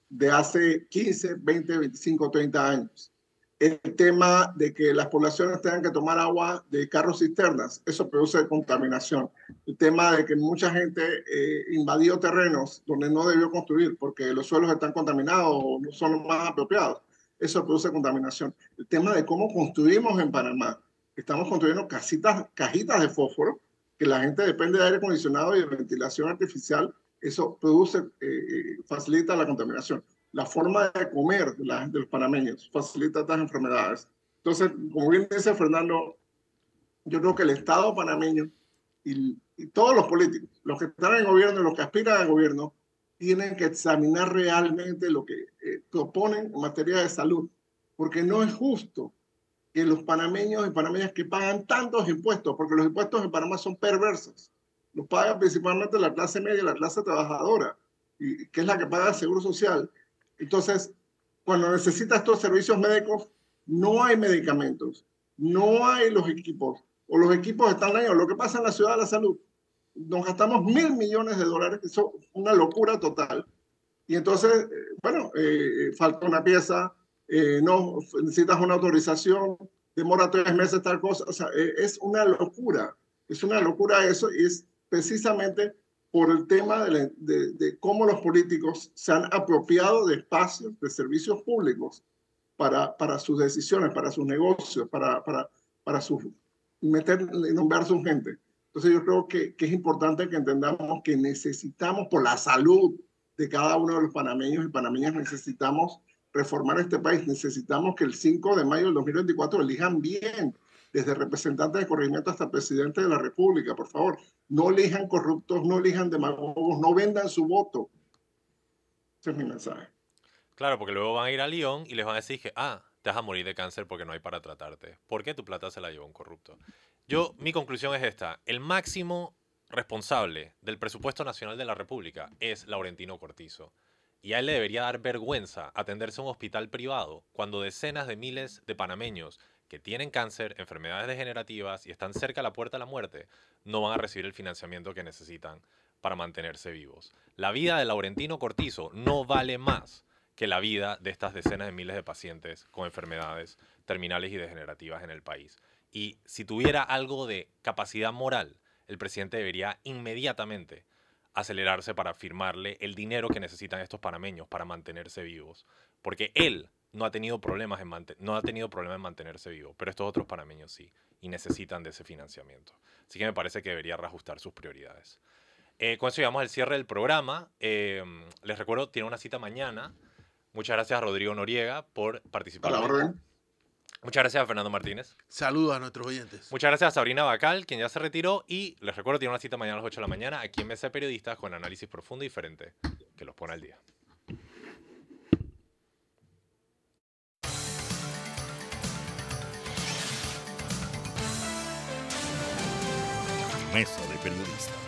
de hace 15, 20, 25, 30 años. El tema de que las poblaciones tengan que tomar agua de carros cisternas, eso produce contaminación. El tema de que mucha gente eh, invadió terrenos donde no debió construir porque los suelos están contaminados o no son los más apropiados, eso produce contaminación. El tema de cómo construimos en Panamá, estamos construyendo casitas, cajitas de fósforo que la gente depende de aire acondicionado y de ventilación artificial, eso produce, eh, eh, facilita la contaminación. La forma de comer de, la, de los panameños facilita estas enfermedades. Entonces, como bien dice Fernando, yo creo que el Estado panameño y, todos los políticos, los que están en gobierno y los que aspiran al gobierno, tienen que examinar realmente lo que eh, proponen en materia de salud, porque no es justo que los panameños y panameñas que pagan tantos impuestos, porque los impuestos en Panamá son perversos. Los paga principalmente la clase media la clase trabajadora, y, que es la que paga el seguro social. Entonces, cuando necesita estos servicios médicos, no hay medicamentos, no hay los equipos, o los equipos están dañados. Lo que pasa en la ciudad de la salud, nos gastamos mil millones de dólares, que es una locura total. Y entonces, eh, bueno, eh, falta una pieza, eh, no, necesitas una autorización, demora tres meses tal cosa, o sea, eh, es una locura, es una locura eso y es precisamente por el tema de, cómo los políticos se han apropiado de espacios, de servicios públicos para, para sus decisiones, para sus negocios, para, para, para su, meter nombrar su gente. Entonces yo creo que es importante que entendamos que necesitamos, por la salud de cada uno de los panameños y panameñas, necesitamos reformar este país, necesitamos que el 5 de mayo del 2024 elijan bien, desde representantes de corregimiento hasta presidente de la República, por favor. No elijan corruptos, no elijan demagogos, no vendan su voto. Ese es mi mensaje. Claro, porque luego van a ir a Lyon y les van a decir que, ah, te vas a morir de cáncer porque no hay para tratarte. ¿Por qué tu plata se la llevó un corrupto? Yo, mi conclusión es esta. El máximo responsable del presupuesto nacional de la República es Laurentino Cortizo. Y a él le debería dar vergüenza atenderse a un hospital privado cuando decenas de miles de panameños que tienen cáncer, enfermedades degenerativas y están cerca a la puerta de la muerte, no van a recibir el financiamiento que necesitan para mantenerse vivos. La vida de Laurentino Cortizo no vale más que la vida de estas decenas de miles de pacientes con enfermedades terminales y degenerativas en el país. Y si tuviera algo de capacidad moral, el presidente debería inmediatamente acelerarse para firmarle el dinero que necesitan estos panameños para mantenerse vivos. Porque él no ha tenido problemas en, no ha tenido problemas en mantenerse vivo, pero estos otros panameños sí, y necesitan de ese financiamiento. Así que me parece que debería reajustar sus prioridades. Eh, con eso llegamos al cierre del programa. Em, les recuerdo, tiene una cita mañana. Muchas gracias a Rodrigo Noriega por participar. Muchas gracias a Fernando Martínez. Saludos a nuestros oyentes. Muchas gracias a Sabrina Bacal, quien ya se retiró. Y les recuerdo, tiene una cita mañana a las 8 de la mañana aquí en Mesa de Periodistas con análisis profundo y diferente que los pone al día. Mesa de Periodistas.